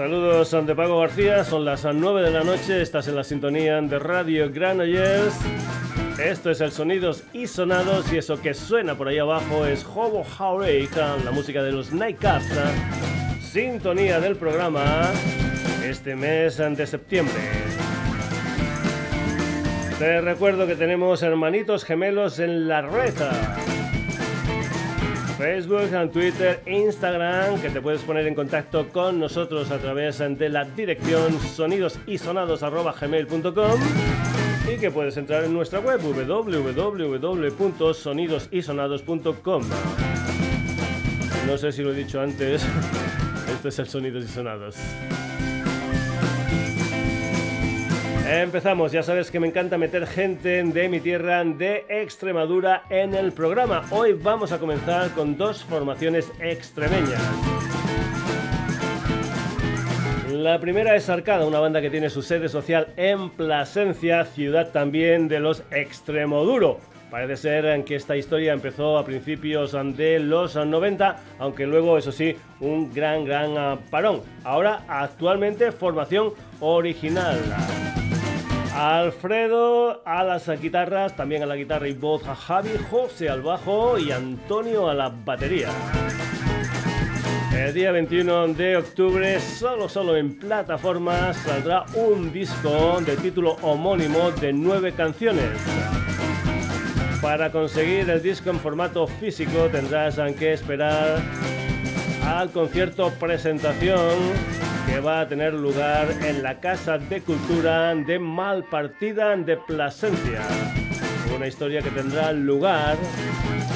Saludos ante Paco García, son las 9 de la noche, estás en la sintonía de Radio Granollers. Esto es el Sonidos y Sonados y eso que suena por ahí abajo es Hobo Haureika, la música de los Nightcaps, sintonía del programa este mes de septiembre. Te recuerdo que tenemos hermanitos gemelos en la reta. Facebook, Twitter, Instagram, que te puedes poner en contacto con nosotros a través de la dirección sonidosisonados.gmail.com y que puedes entrar en nuestra web www.sonidosisonados.com. No sé si lo he dicho antes, este es el Sonidos y Sonados. Empezamos, ya sabes que me encanta meter gente de mi tierra, de Extremadura, en el programa. Hoy vamos a comenzar con dos formaciones extremeñas. La primera es Arcada, una banda que tiene su sede social en Plasencia, ciudad también de los Extremoduro. Parece ser que esta historia empezó a principios de los 90, aunque luego, eso sí, un gran, gran parón. Ahora, actualmente, formación original. Alfredo a las guitarras, también a la guitarra y voz a Javi, José al bajo y Antonio a la batería. El día 21 de octubre, solo solo en plataformas, saldrá un disco de título homónimo de nueve canciones. Para conseguir el disco en formato físico tendrás que esperar al concierto presentación que va a tener lugar en la Casa de Cultura de Malpartida de Plasencia. Una historia que tendrá lugar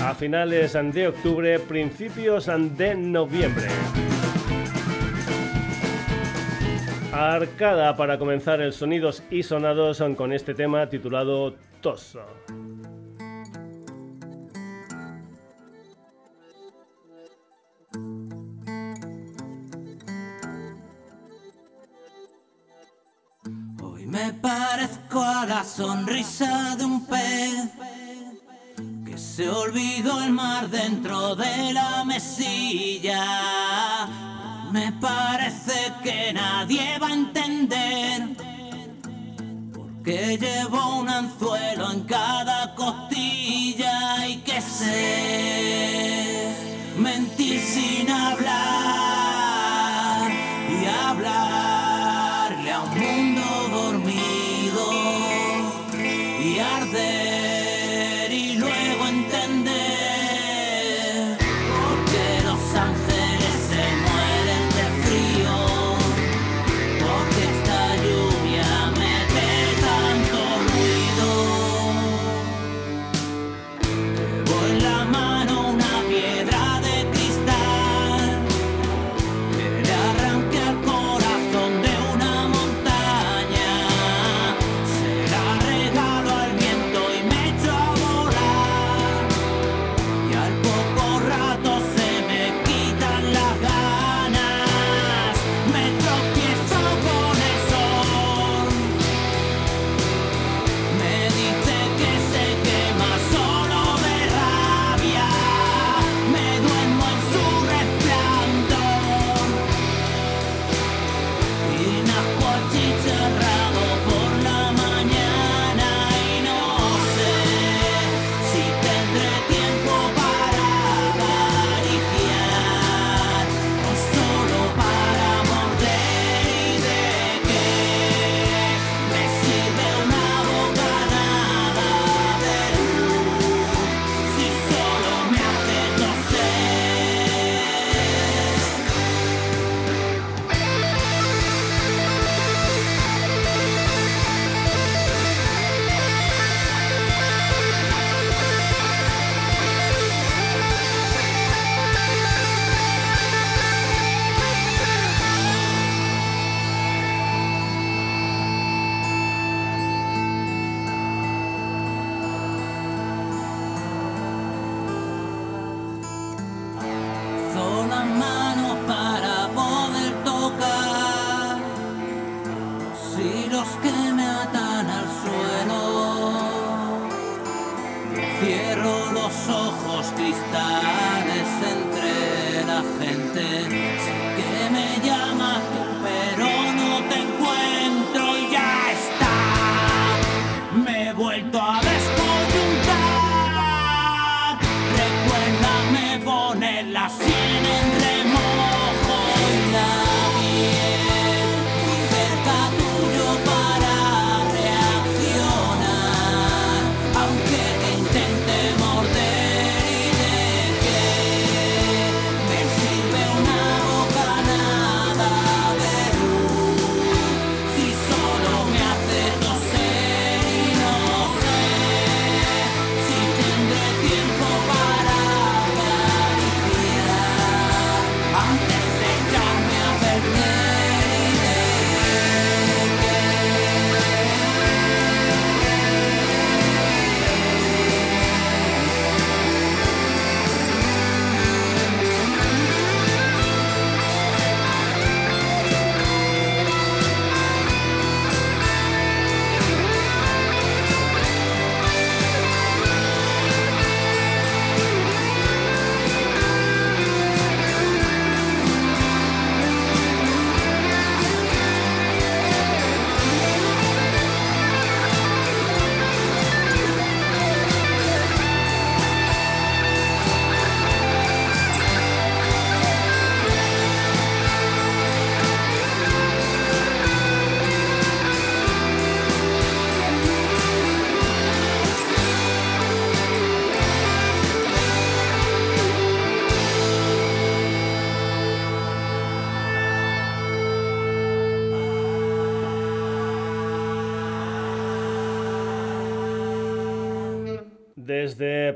a finales de octubre, principios de noviembre. Arcada para comenzar el Sonidos y Sonados con este tema titulado Toso. Me parezco a la sonrisa de un pez que se olvidó el mar dentro de la mesilla. Me parece que nadie va a entender porque llevo un anzuelo en cada costilla y que sé mentir sin hablar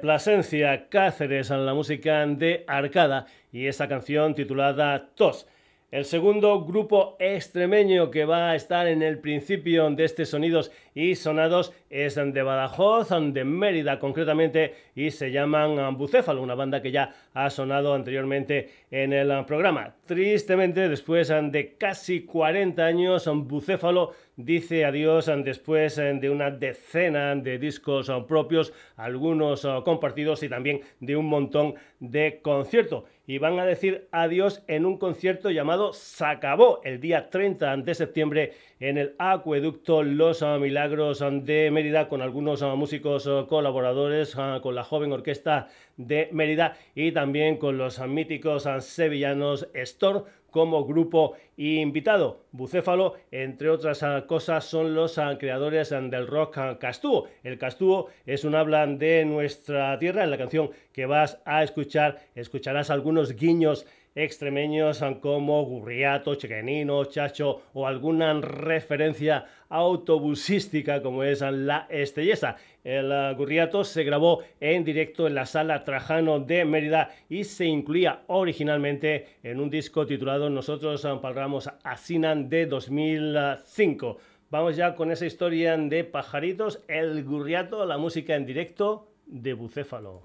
Plasencia, Cáceres, en la música de Arcada y esta canción titulada Tos. El segundo grupo extremeño que va a estar en el principio de estos sonidos y sonados es de Badajoz, de Mérida concretamente, y se llaman Bucéfalo, una banda que ya ha sonado anteriormente en el programa. Tristemente, después de casi 40 años, Bucéfalo dice adiós después de una decena de discos propios, algunos compartidos y también de un montón de conciertos. Y van a decir adiós en un concierto llamado Sacabó el día 30 de septiembre en el Acueducto Los Milagros de Mérida con algunos músicos colaboradores, con la joven orquesta de Mérida y también con los míticos sevillanos Storm como grupo invitado. Bucéfalo, entre otras cosas, son los creadores del rock castúo. El castúo es un habla de nuestra tierra. En la canción que vas a escuchar, escucharás algunos guiños extremeños como Gurriato, Chequenino, Chacho o alguna referencia autobusística como es la Estellesa. El Gurriato se grabó en directo en la sala Trajano de Mérida y se incluía originalmente en un disco titulado Nosotros Palramos a Sinan de 2005. Vamos ya con esa historia de pajaritos, el Gurriato, la música en directo de Bucéfalo.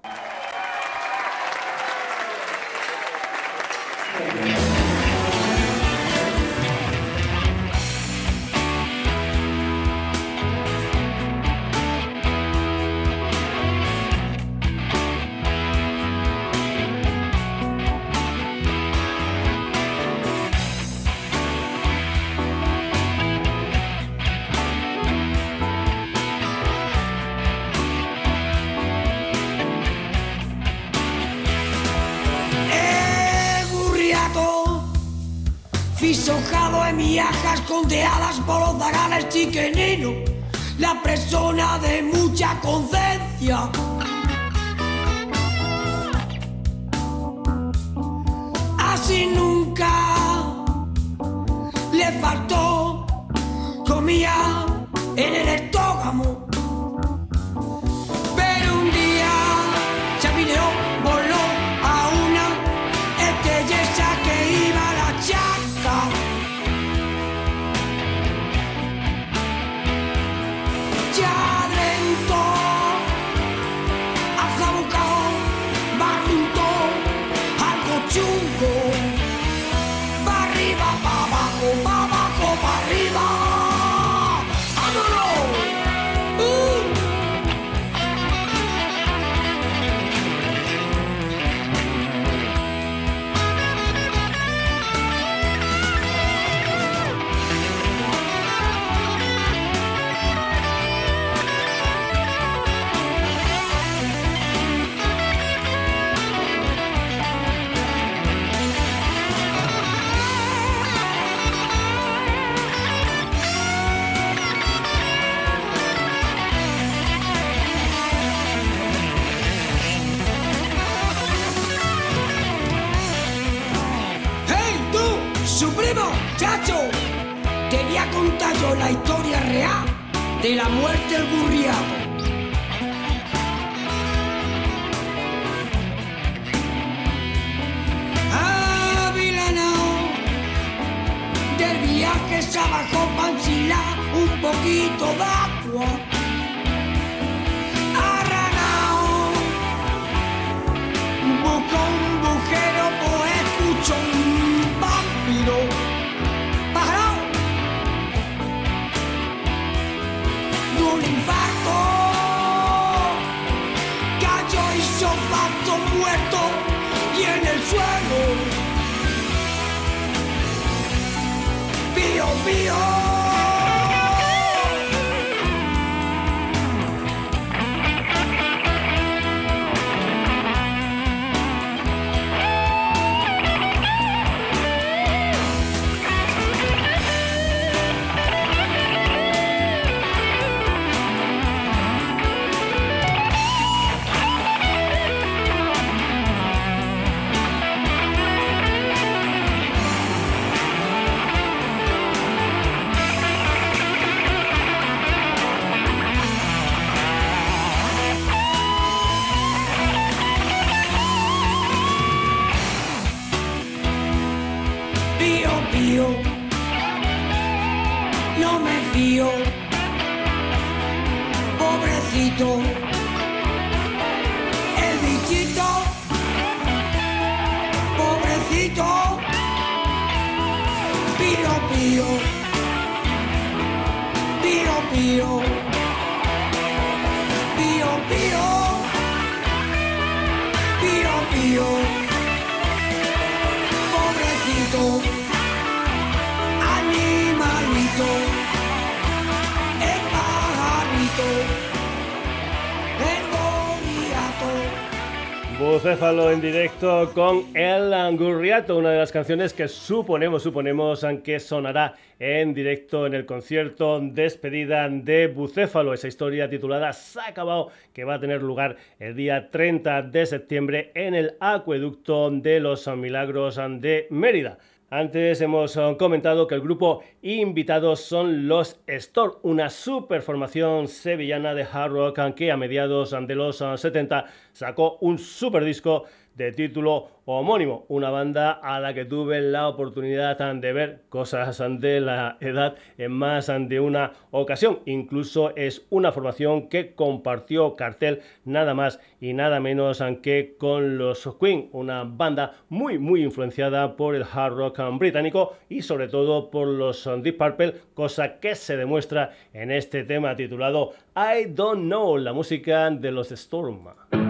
Un poquito de agua. Arranao, buscó un bujero, pues escuchó un vampiro. be fío, En directo con El Angurriato, una de las canciones que suponemos, suponemos que sonará en directo en el concierto despedida de Bucéfalo, esa historia titulada acabado, que va a tener lugar el día 30 de septiembre en el Acueducto de los Milagros de Mérida. Antes hemos eh, comentado que el grupo invitado son los Store, una super formación sevillana de hard rock que a mediados de los eh, 70 sacó un super disco de título homónimo, una banda a la que tuve la oportunidad de ver cosas de la edad en más de una ocasión. Incluso es una formación que compartió cartel nada más y nada menos que con los Queen, una banda muy muy influenciada por el hard rock británico y sobre todo por los Deep Purple, cosa que se demuestra en este tema titulado I Don't Know, la música de los Storm.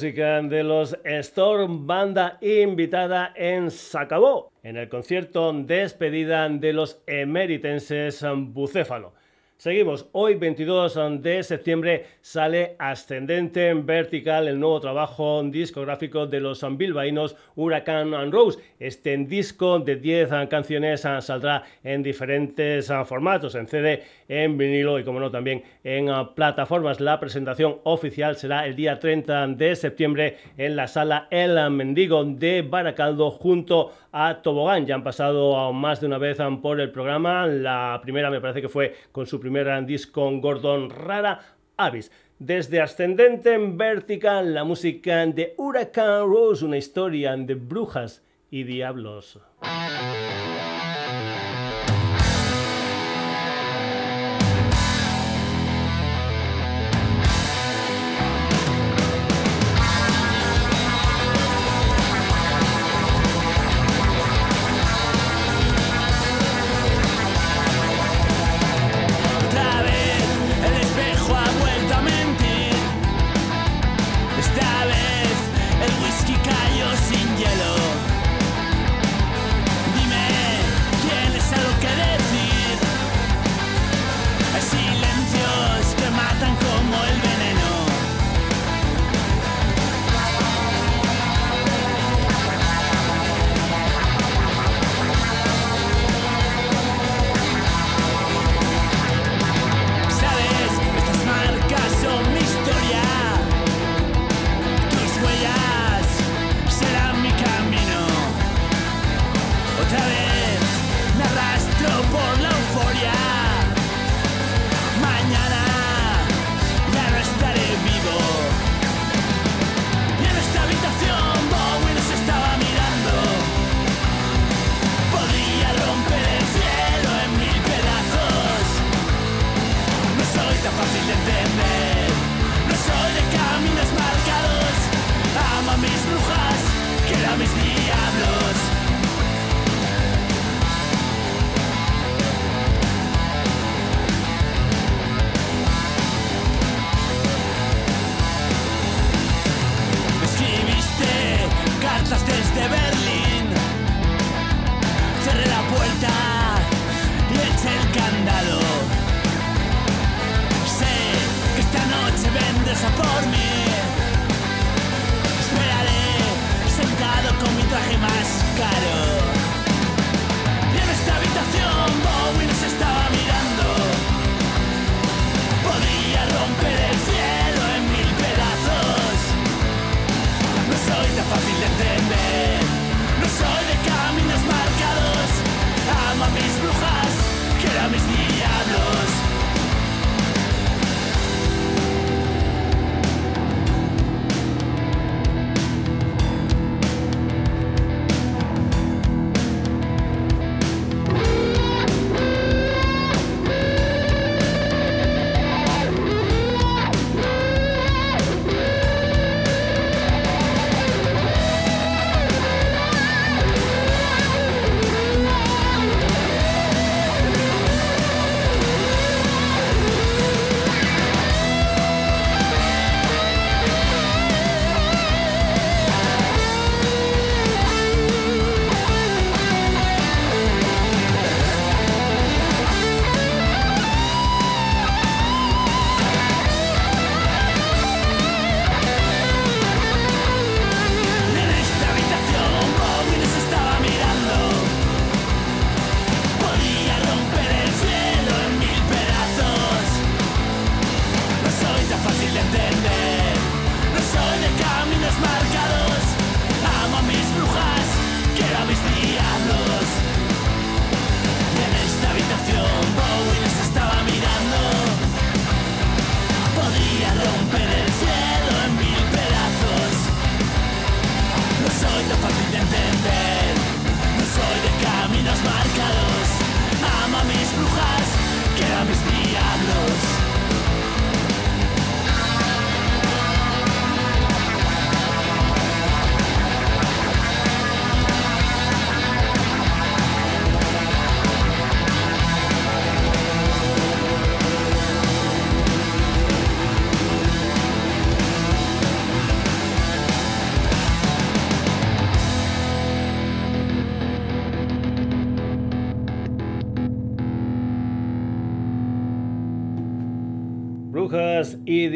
De los Storm, banda invitada en Sacabó, en el concierto despedida de los emeritenses Bucéfalo. Seguimos, hoy 22 de septiembre sale Ascendente en Vertical, el nuevo trabajo discográfico de los bilbaínos Huracán and Rose. Este disco de 10 canciones saldrá en diferentes formatos, en CD, en vinilo y como no también en plataformas. La presentación oficial será el día 30 de septiembre en la sala El Mendigo de Baracaldo junto a Tobogán. Ya han pasado más de una vez por el programa. La primera me parece que fue con su primer disco con Gordon Rara Avis. Desde ascendente en vertical, la música de Huracán Rose, una historia de brujas y diablos.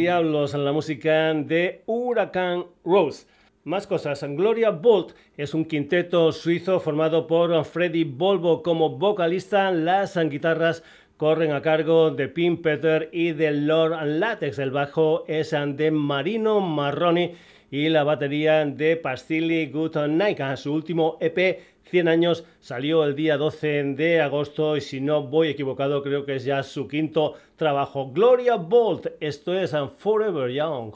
Diablos en la música de Huracán Rose. Más cosas. Gloria Bolt es un quinteto suizo formado por Freddy Volvo como vocalista. Las guitarras corren a cargo de Pim Peter y de Lord Latex. El bajo es de Marino Marroni y la batería de Pastilli Good Night. Su último EP 100 años salió el día 12 de agosto y si no voy equivocado creo que es ya su quinto trabajo. Gloria Bolt, esto es Forever Young.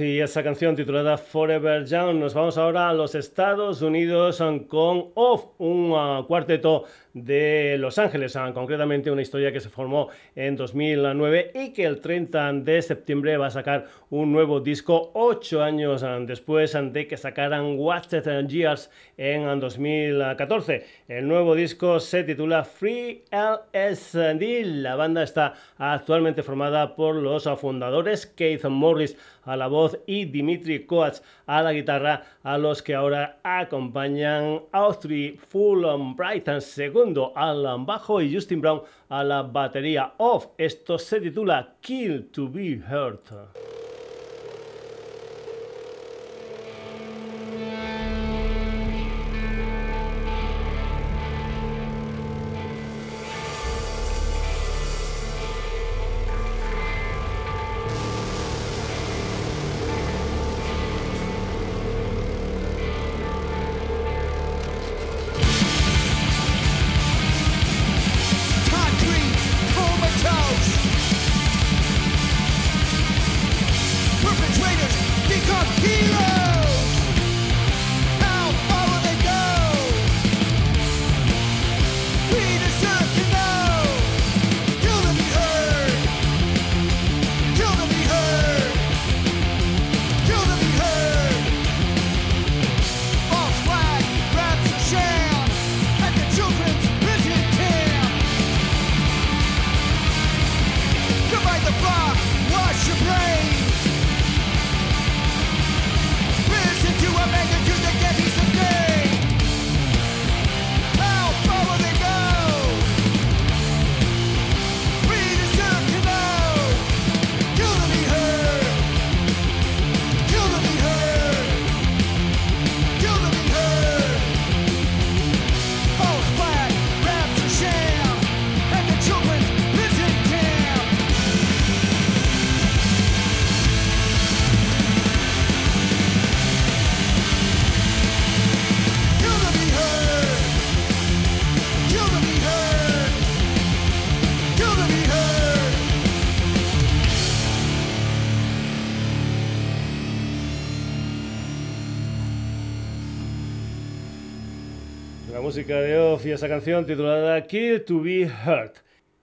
Y esa canción titulada Forever Young. Nos vamos ahora a los Estados Unidos con Off, un uh, cuarteto de Los Ángeles, uh, concretamente una historia que se formó en 2009 y que el 30 de septiembre va a sacar un nuevo disco ocho años después de que sacaran Watched Years en 2014. El nuevo disco se titula Free LSD. La banda está actualmente formada por los fundadores Keith Morris a la voz y Dimitri Coats a la guitarra, a los que ahora acompañan Austri Fulham Brighton segundo al bajo y Justin Brown a la batería. Esto se titula Kill to be Heard. Y esa canción titulada Kill to be Hurt.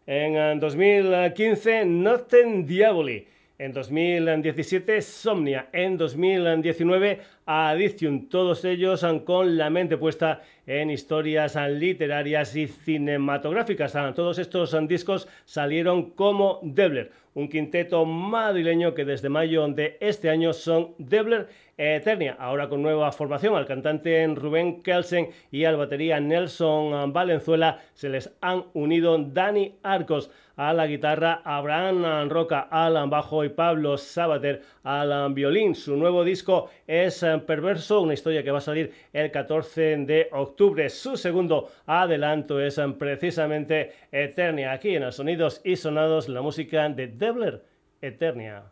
En 2015, Nothing Diaboli. En 2017, Somnia. En 2019, Addiction. Todos ellos con la mente puesta en historias literarias y cinematográficas. Todos estos discos salieron como Debler, un quinteto madrileño que desde mayo de este año son Debler Eternia, ahora con nueva formación. Al cantante Rubén Kelsen y al batería Nelson Valenzuela se les han unido Dani Arcos a la guitarra, Abraham Roca al bajo y Pablo Sabater al violín. Su nuevo disco es Perverso, una historia que va a salir el 14 de octubre. Su segundo adelanto es precisamente Eternia. Aquí en los Sonidos y Sonados, la música de Debler Eternia.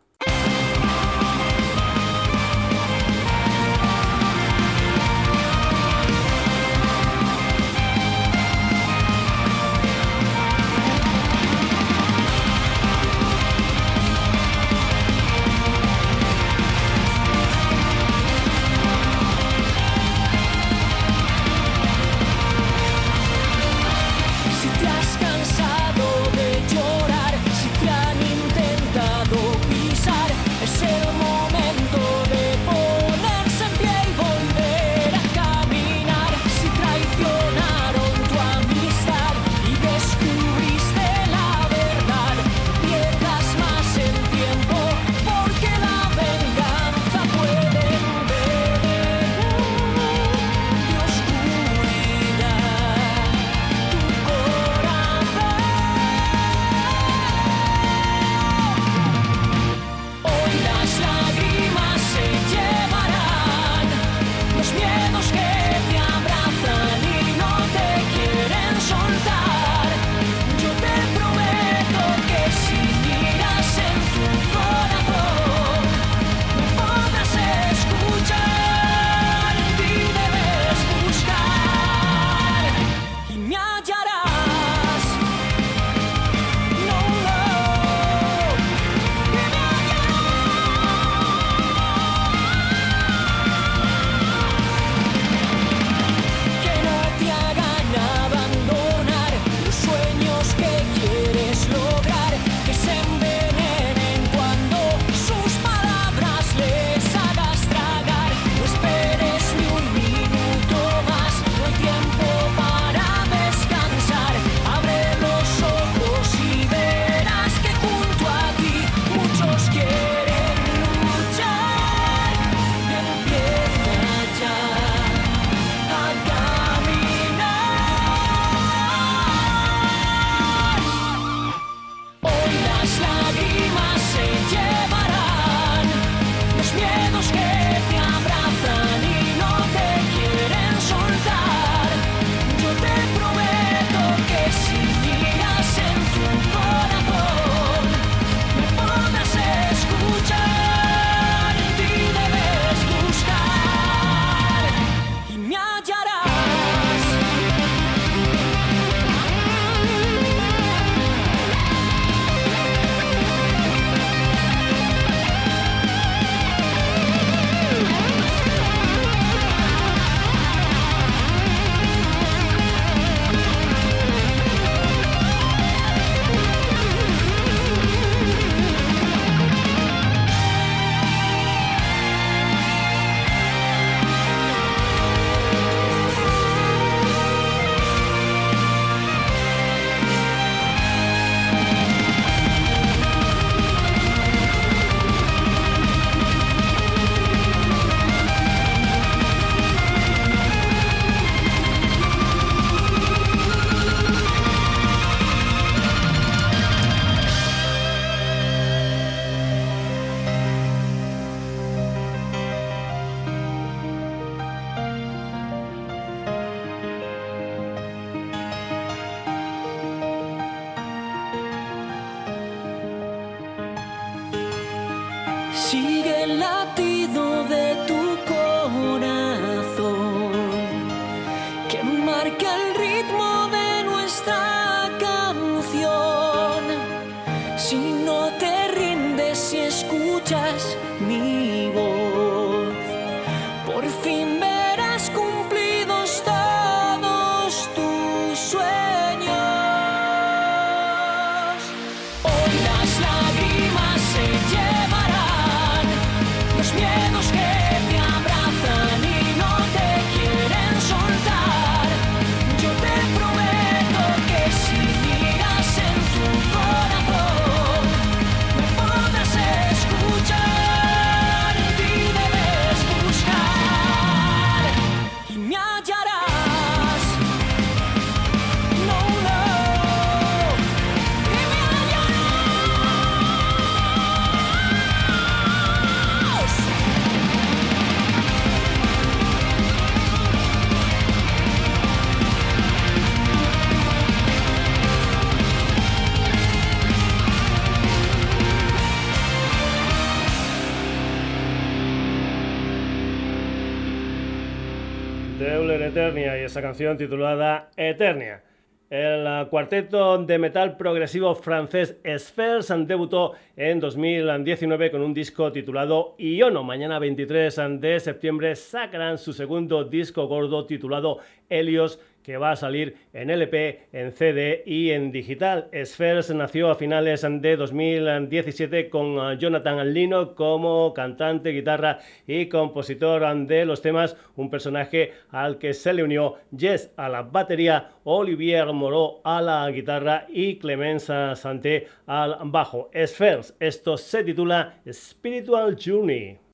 Esa canción titulada Eternia. El uh, cuarteto de metal progresivo francés Spheres debutó en 2019 con un disco titulado Iono. Mañana 23 de septiembre sacarán su segundo disco gordo titulado Helios que va a salir en LP, en CD y en digital. Spheres nació a finales de 2017 con uh, Jonathan Lino como cantante, guitarra y compositor de los temas, un personaje al que se le unió Jess a la batería, Olivier Moreau a la guitarra y Clemenza Santé al bajo. Spheres, esto se titula Spiritual Journey.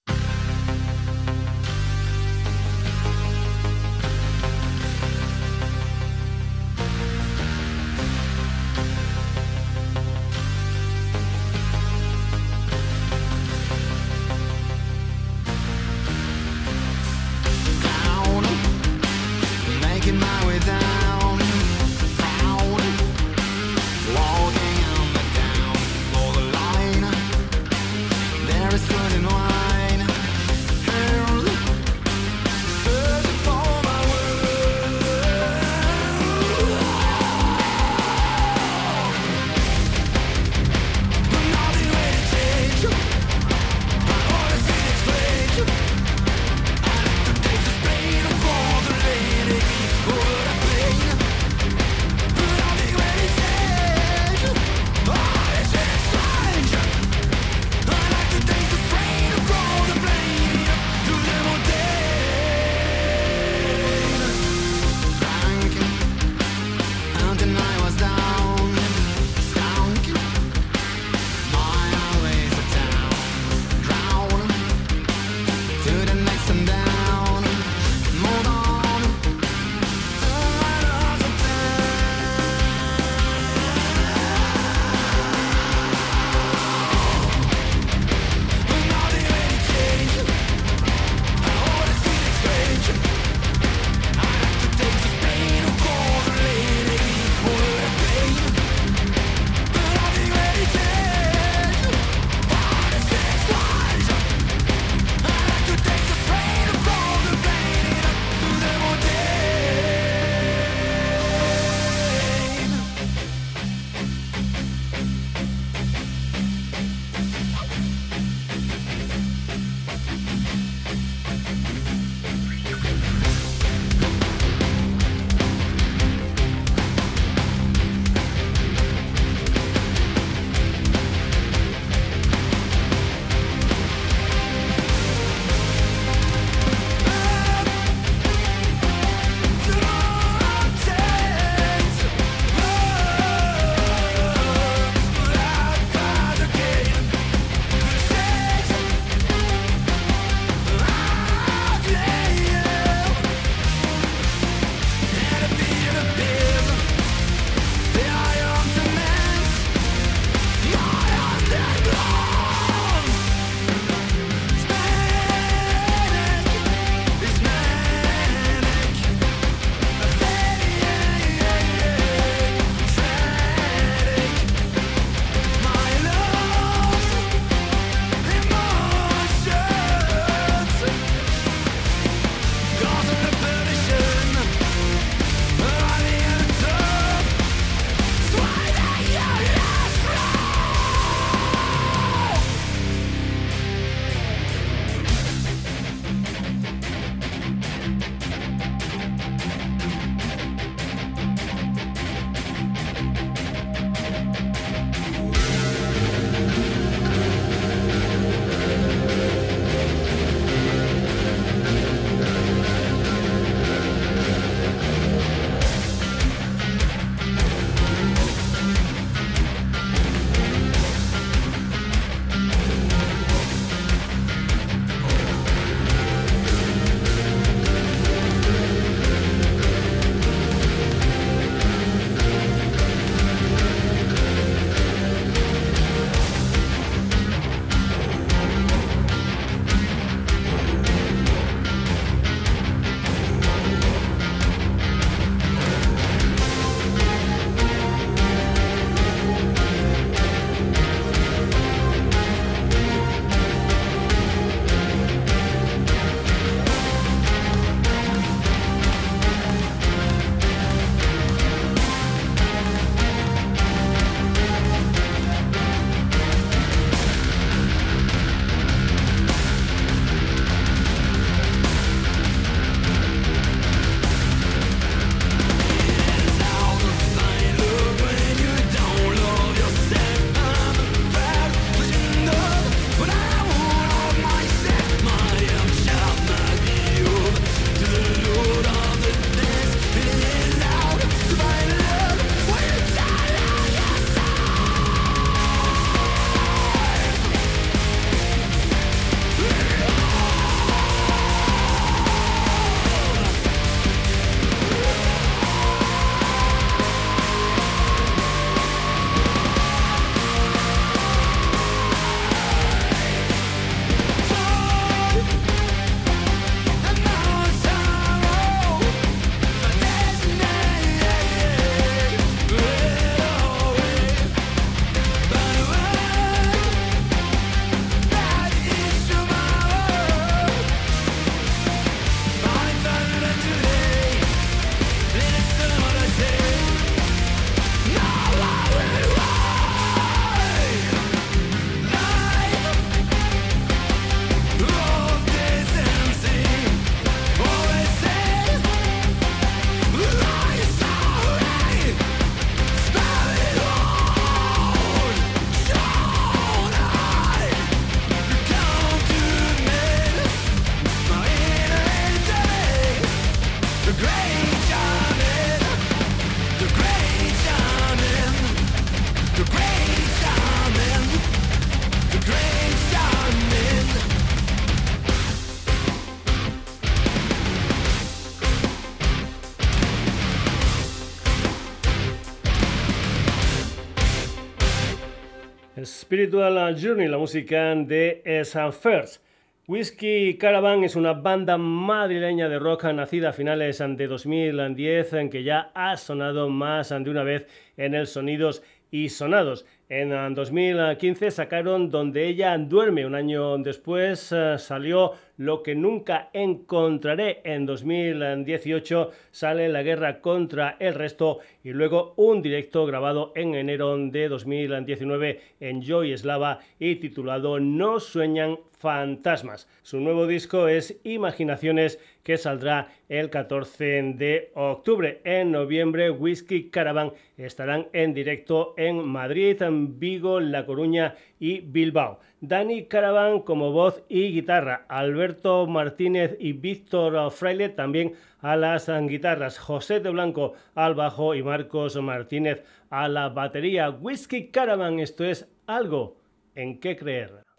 Spiritual Journey, la música de San First. Whiskey Caravan es una banda madrileña de rock nacida a finales de 2010 en que ya ha sonado más de una vez en el Sonidos y Sonados. En 2015 sacaron Donde ella duerme. Un año después eh, salió Lo que nunca encontraré. En 2018 sale La guerra contra el resto y luego un directo grabado en enero de 2019 en Joy Slava y titulado No sueñan fantasmas. Su nuevo disco es Imaginaciones que saldrá el 14 de octubre. En noviembre Whiskey Caravan estarán en directo en Madrid, Vigo, La Coruña y Bilbao. Dani Caravan como voz y guitarra, Alberto Martínez y Víctor Fraile también a las guitarras, José de Blanco al bajo y Marcos Martínez a la batería. Whiskey Caravan, esto es algo en qué creer.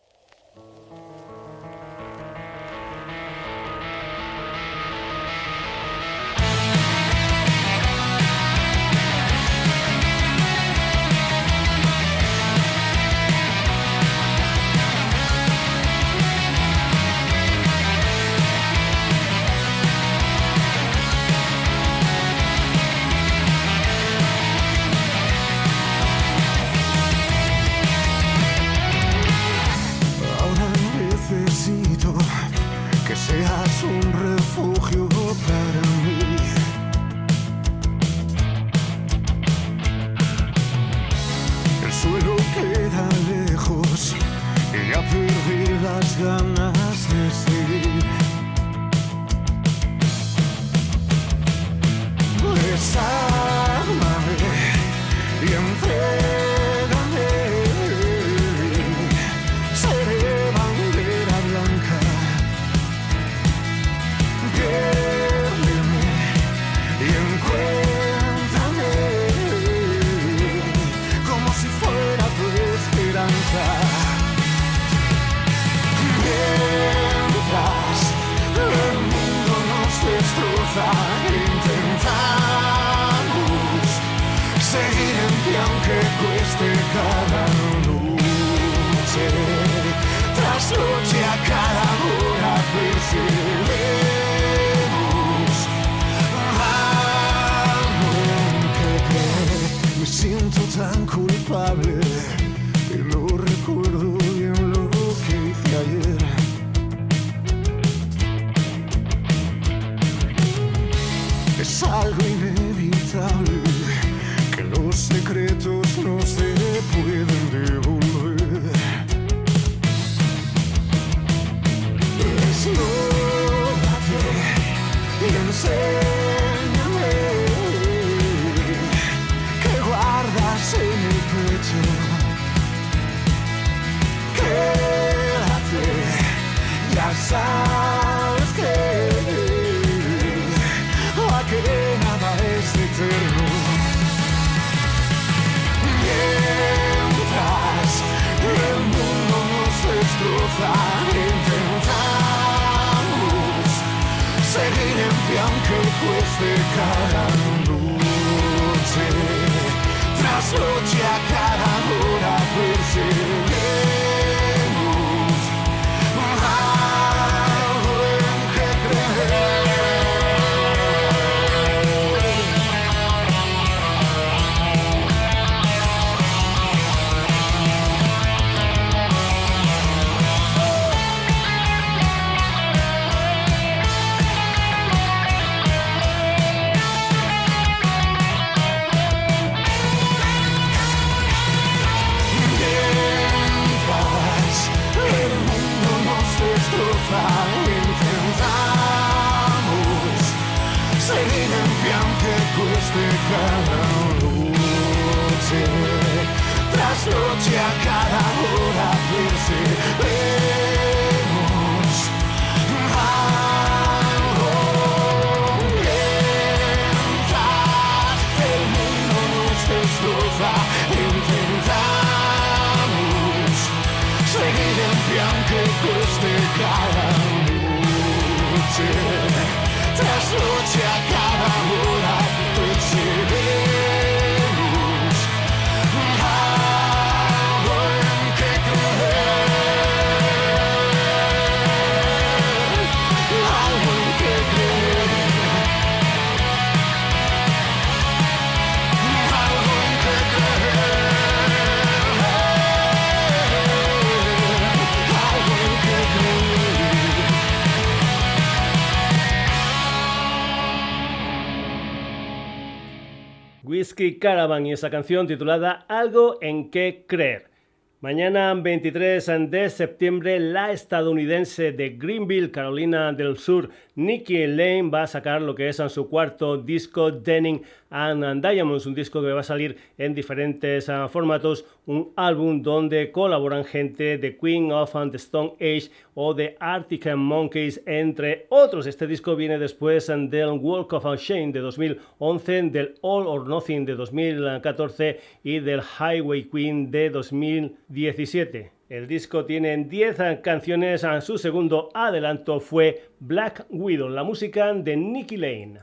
Caravan y esa canción titulada Algo en qué creer. Mañana 23 de septiembre la estadounidense de Greenville, Carolina del Sur, Nikki Lane va a sacar lo que es en su cuarto disco Denning and Diamonds, un disco que va a salir en diferentes uh, formatos, un álbum donde colaboran gente de Queen of the Stone Age o de Arctic Monkeys, entre otros. Este disco viene después del Walk of Shame de 2011, del All or Nothing de 2014 y del Highway Queen de 2017. El disco tiene 10 canciones, su segundo adelanto fue Black Widow, la música de Nicky Lane.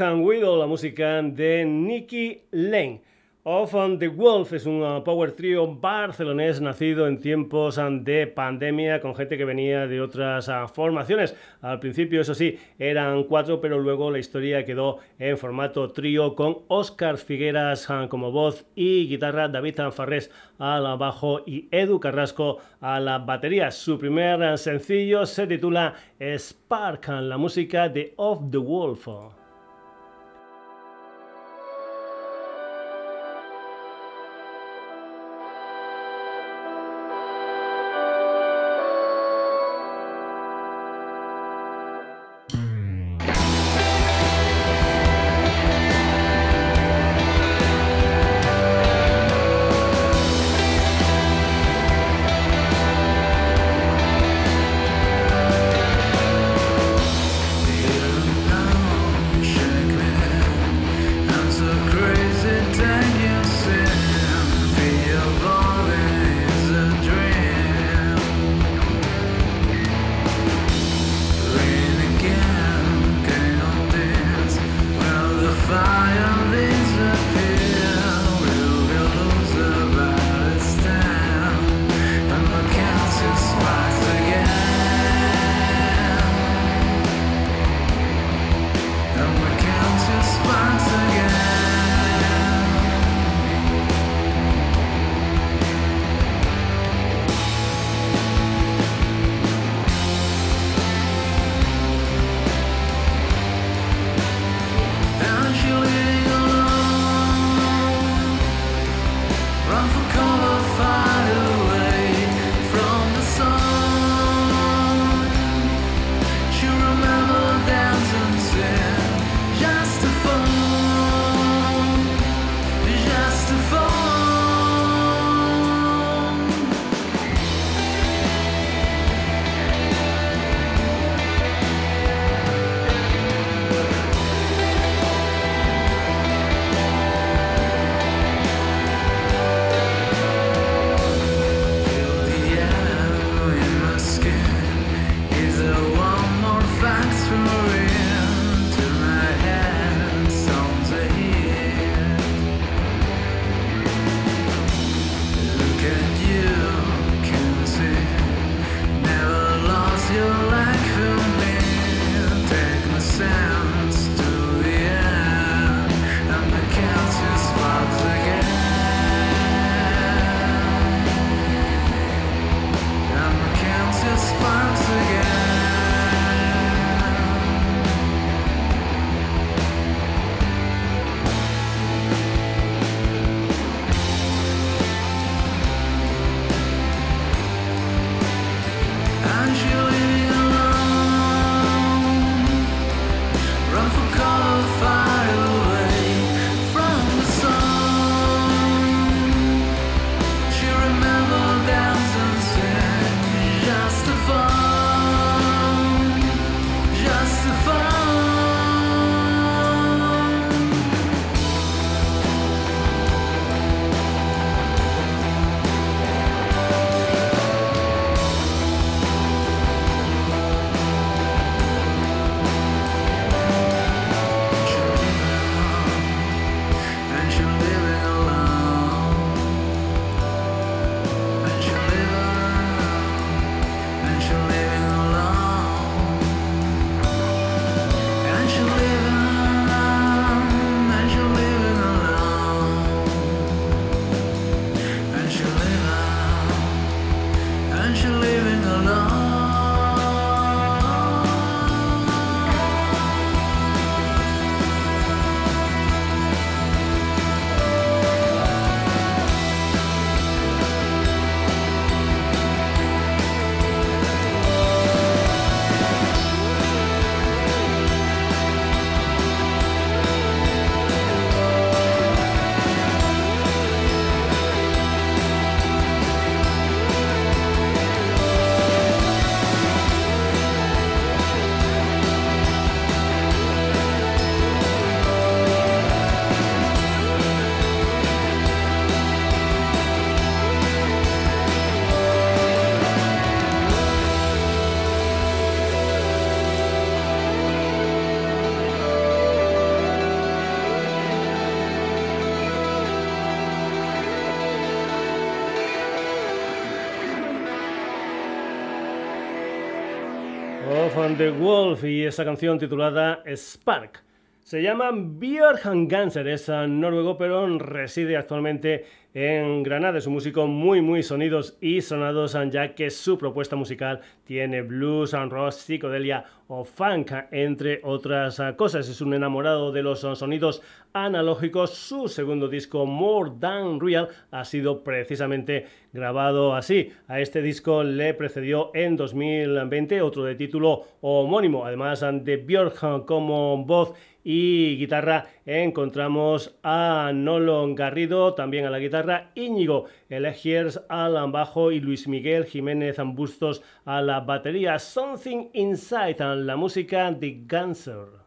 Can Widow, la música de Nicky Lane. Off on the Wolf es un uh, power trio barcelonés nacido en tiempos um, de pandemia con gente que venía de otras uh, formaciones. Al principio, eso sí, eran cuatro, pero luego la historia quedó en formato trío con Oscar Figueras como voz y guitarra, David Farrés al bajo y Edu Carrasco a la batería. Su primer sencillo se titula Spark, la música de Off the Wolf. The Wolf y esa canción titulada Spark. Se llama Björn Ganser, es noruego pero reside actualmente en Granada. Es un músico muy, muy sonidos y sonados, ya que su propuesta musical tiene blues, rock, psicodelia o funk, entre otras cosas. Es un enamorado de los sonidos analógicos. Su segundo disco, More Than Real, ha sido precisamente grabado así. A este disco le precedió en 2020 otro de título homónimo, además de Björk como voz y guitarra encontramos a Nolon Garrido, también a la guitarra, Íñigo Elegiers al bajo y Luis Miguel Jiménez Bustos a la batería. Something Inside, la música de Ganser.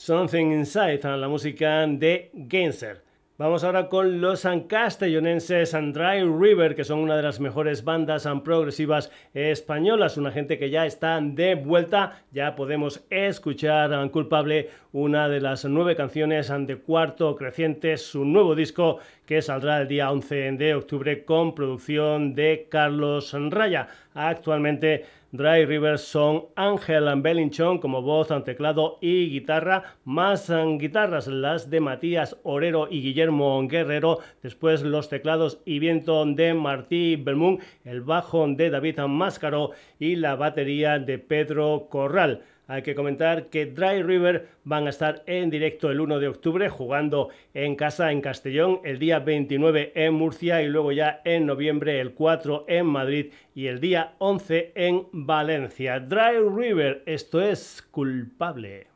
Something Inside, la música de Genser. Vamos ahora con los castellonenses and Dry River, que son una de las mejores bandas progresivas españolas, una gente que ya está de vuelta, ya podemos escuchar a Culpable, una de las nueve canciones de Cuarto Creciente, su nuevo disco que saldrá el día 11 de octubre con producción de Carlos Raya. Actualmente Dry River son Ángel Bellinchon como voz, teclado y guitarra, más guitarras las de Matías Orero y Guillermo Guerrero, después los teclados y viento de Martí Belmún, el bajo de David Máscaro y la batería de Pedro Corral. Hay que comentar que Dry River van a estar en directo el 1 de octubre jugando en casa en Castellón, el día 29 en Murcia y luego ya en noviembre el 4 en Madrid y el día 11 en Valencia. Dry River, esto es culpable.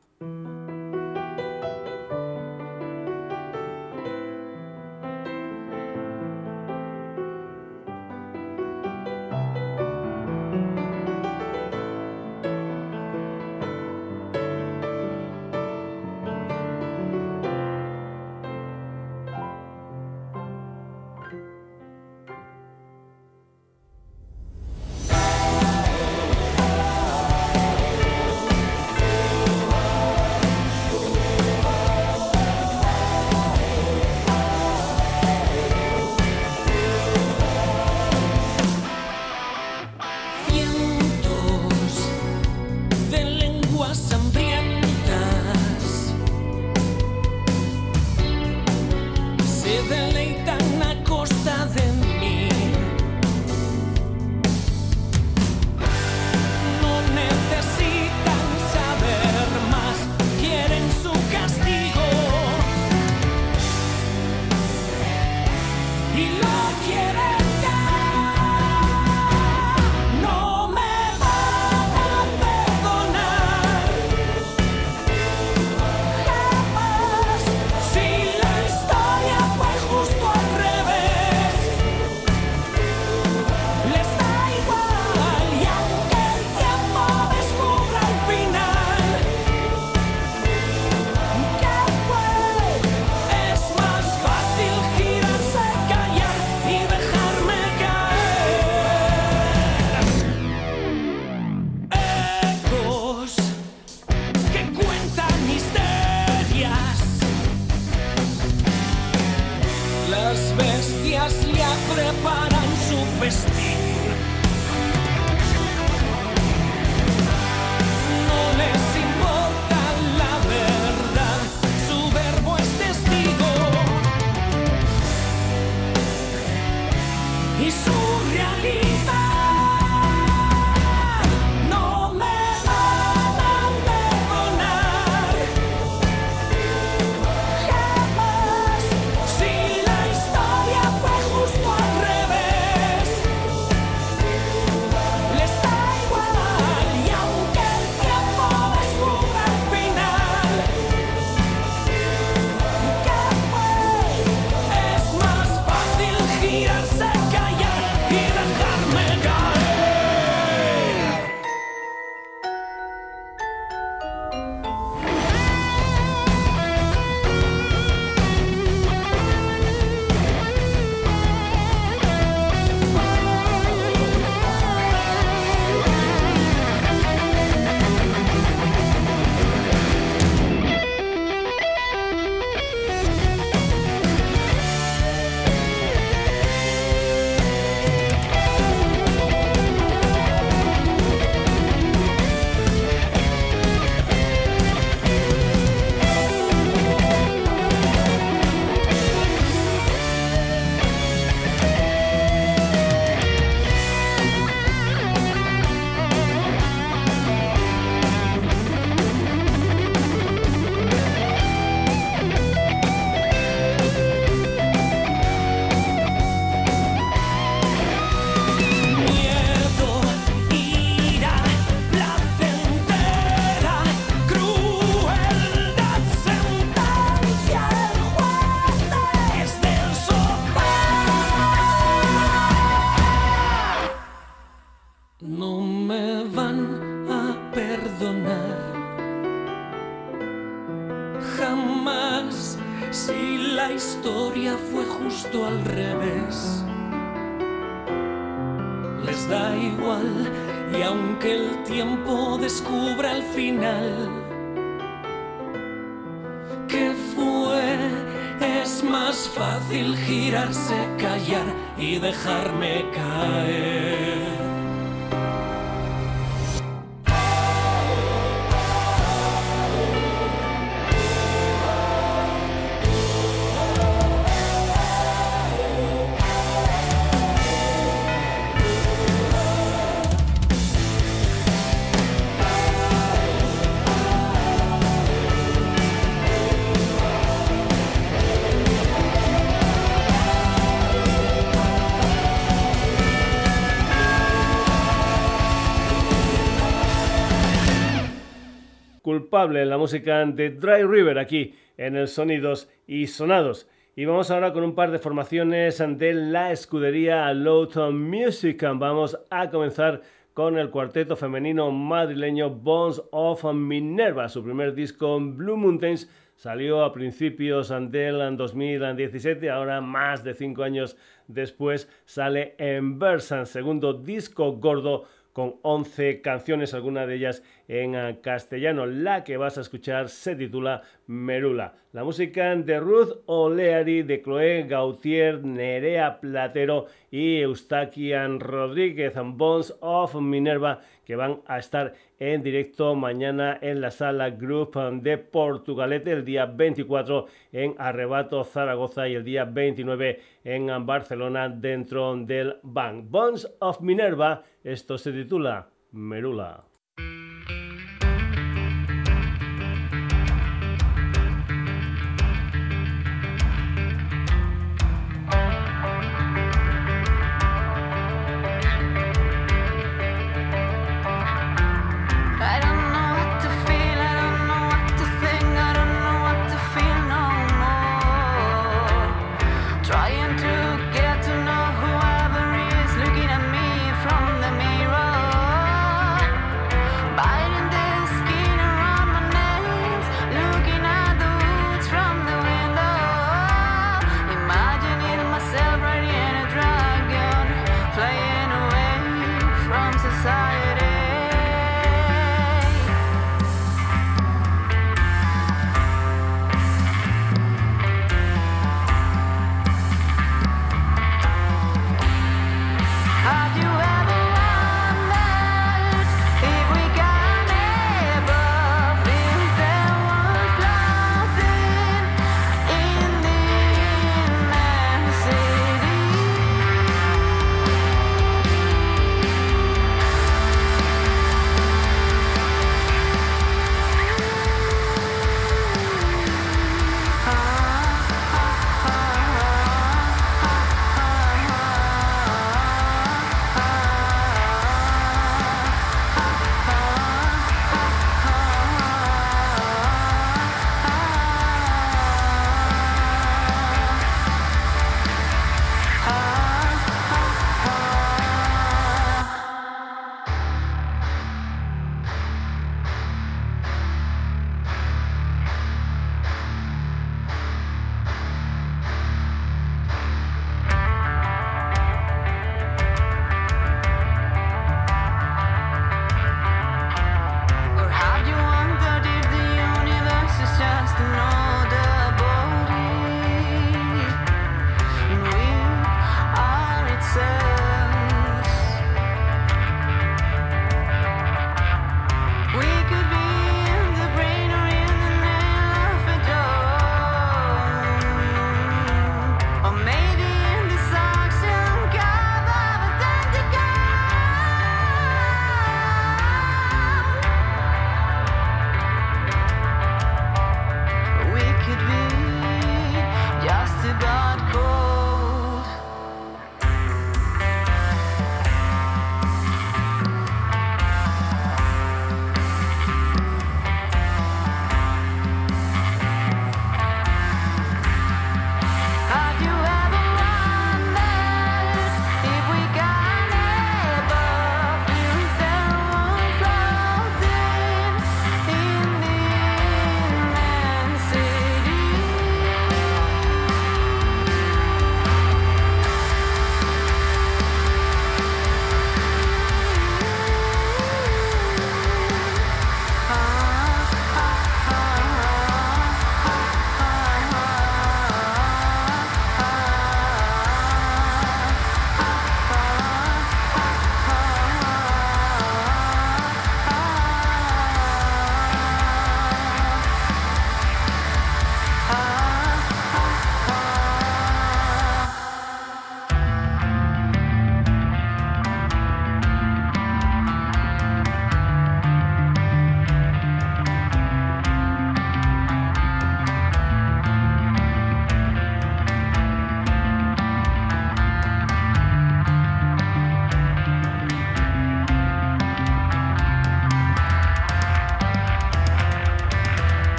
La música de Dry River aquí en el Sonidos y Sonados. Y vamos ahora con un par de formaciones de la escudería Lowton Music. Vamos a comenzar con el cuarteto femenino madrileño Bones of Minerva. Su primer disco, Blue Mountains, salió a principios del 2017. Ahora, más de cinco años después, sale en Versan, segundo disco gordo con 11 canciones, algunas de ellas en eh, castellano. La que vas a escuchar se titula Merula. La música de Ruth O'Leary, de Chloé Gautier, Nerea Platero y Eustaquian Rodríguez, Bones of Minerva, que van a estar en directo mañana en la sala Group de Portugalete, el día 24 en Arrebato Zaragoza y el día 29 en Barcelona dentro del Bank. Bones of Minerva, esto se titula Merula.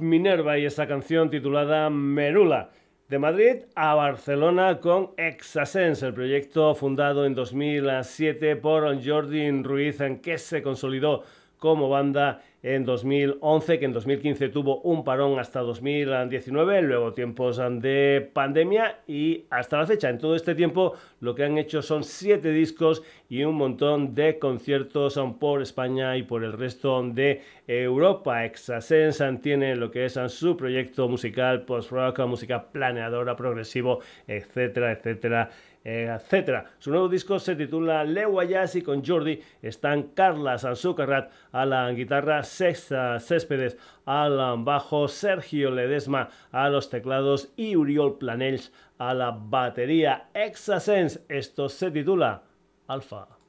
Minerva y esa canción titulada Merula. De Madrid a Barcelona con Exasense, el proyecto fundado en 2007 por Jordi Ruiz, en que se consolidó como banda en 2011, que en 2015 tuvo un parón hasta 2019, luego tiempos de pandemia y hasta la fecha. En todo este tiempo lo que han hecho son siete discos y un montón de conciertos por España y por el resto de Europa. Exasense tiene lo que es su proyecto musical post-rock, música planeadora, progresivo, etcétera, etcétera etcétera. Su nuevo disco se titula Le Guayas y con Jordi están Carla Sansucarrat a la guitarra, Sexta Céspedes al bajo, Sergio Ledesma a los teclados y Uriol Planels a la batería. Exasense, esto se titula Alfa.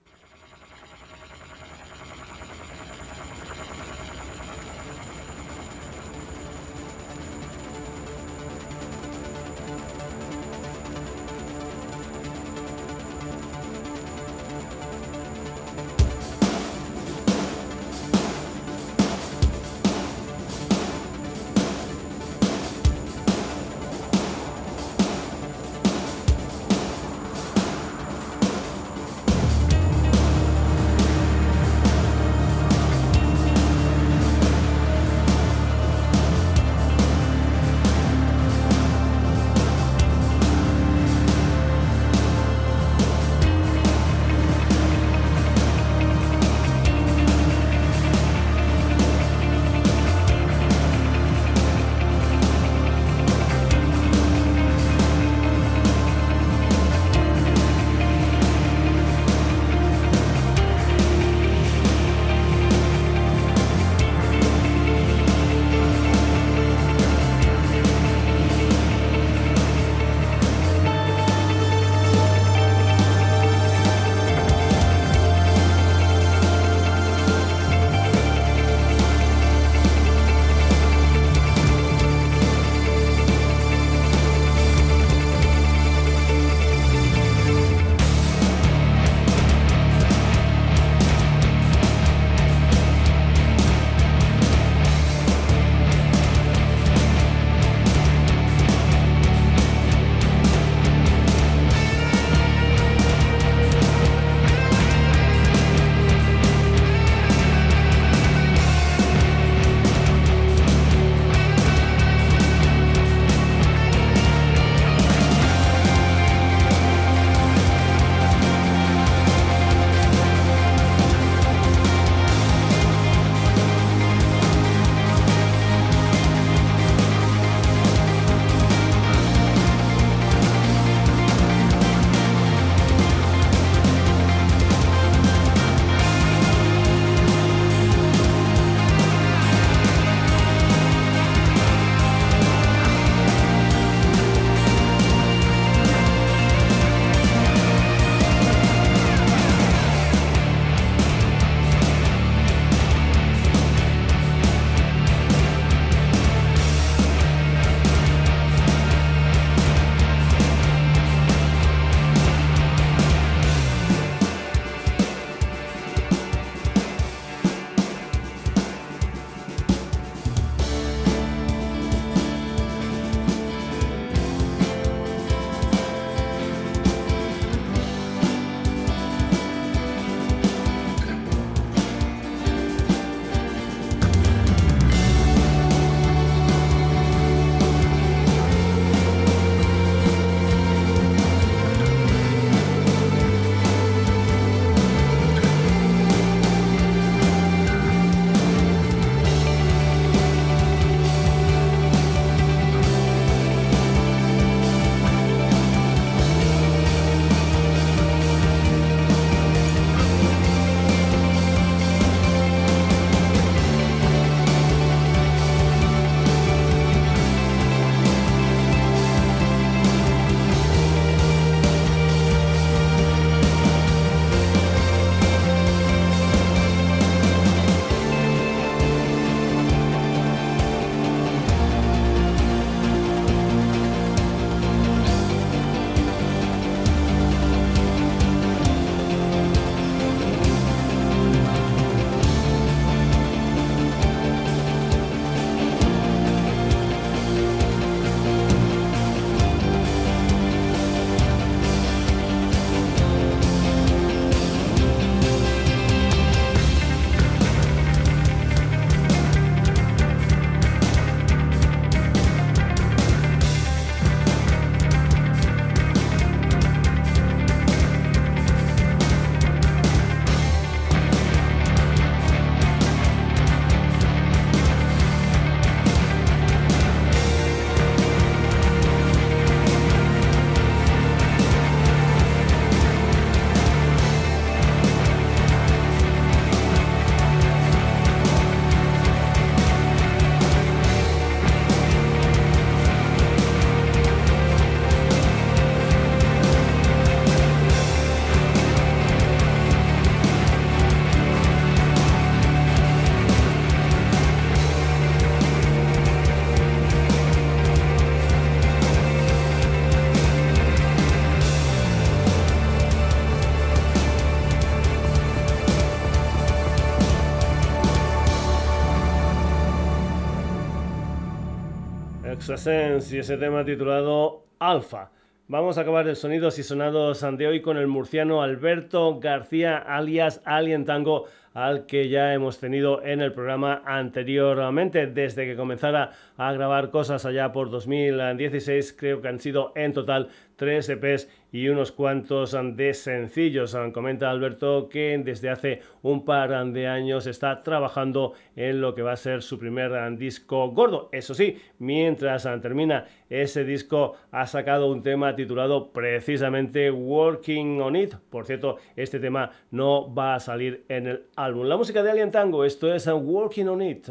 Y ese tema titulado Alpha. Vamos a acabar el sonidos y sonados de hoy con el murciano Alberto García alias Alien Tango al que ya hemos tenido en el programa anteriormente. Desde que comenzara a grabar cosas allá por 2016, creo que han sido en total tres EPs y unos cuantos de sencillos. Comenta Alberto que desde hace un par de años está trabajando en lo que va a ser su primer disco gordo. Eso sí, mientras termina ese disco ha sacado un tema titulado precisamente Working on It. Por cierto, este tema no va a salir en el álbum. La música de Alien Tango, esto es Working on It.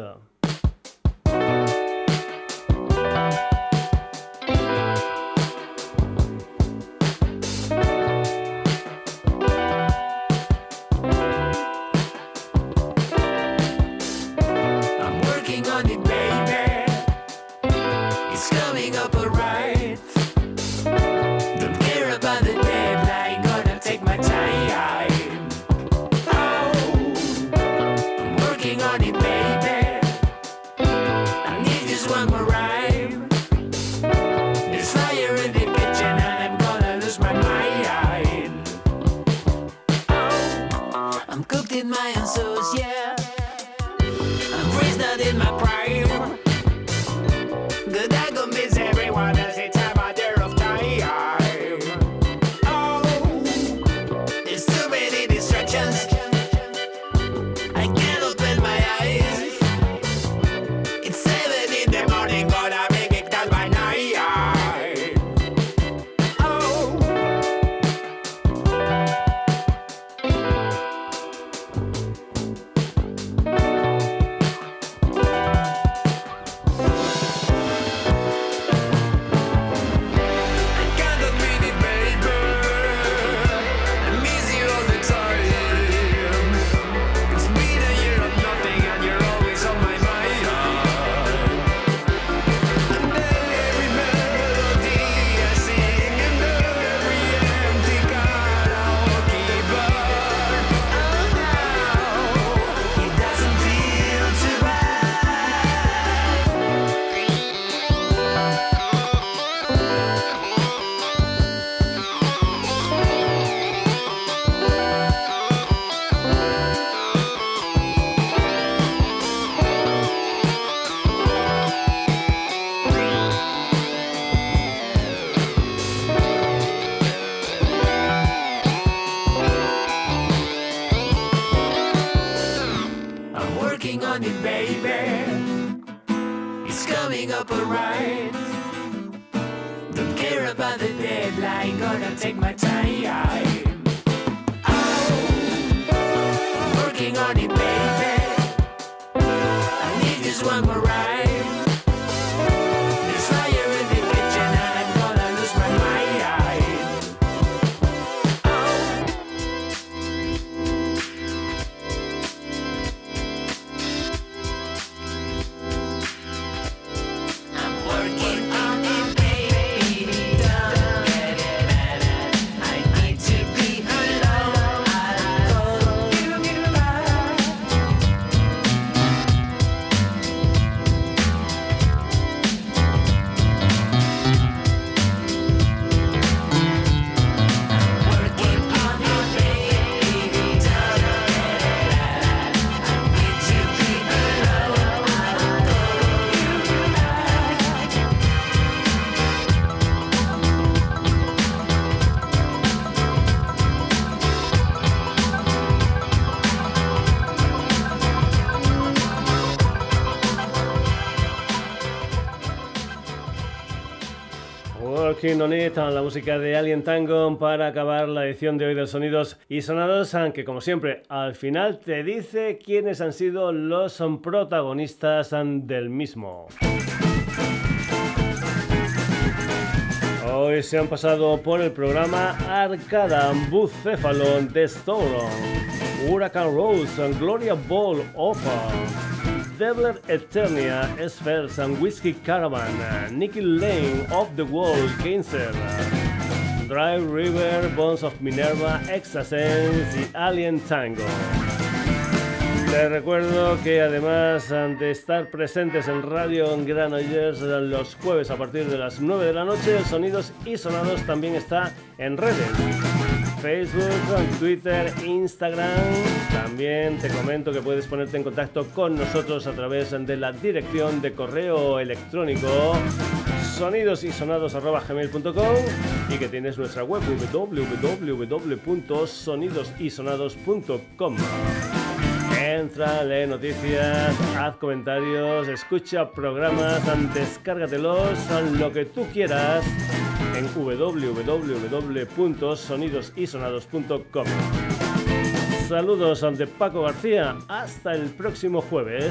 It, la música de Alien Tango para acabar la edición de hoy de Sonidos y Sonados, aunque como siempre al final te dice quiénes han sido los protagonistas del mismo. Hoy se han pasado por el programa Arcada, Bucéfalo, The Storon, Huracán Rose, Gloria Ball, Opa. Devler Eternia, Spheres and Whiskey Caravan, Nicky Lane, Of the Wall, Cancer, Dry River, Bones of Minerva, Exasense y Alien Tango. Les recuerdo que además de estar presentes en Radio Granollers los jueves a partir de las 9 de la noche, Sonidos y Sonados también está en redes. Facebook, Twitter, Instagram. También te comento que puedes ponerte en contacto con nosotros a través de la dirección de correo electrónico sonidosysonados.gmail.com y que tienes nuestra web www.sonidosysonados.com. Entra, lee noticias, haz comentarios, escucha programas, descárgatelos, lo que tú quieras en www.sonidosysonados.com. Saludos ante Paco García, hasta el próximo jueves.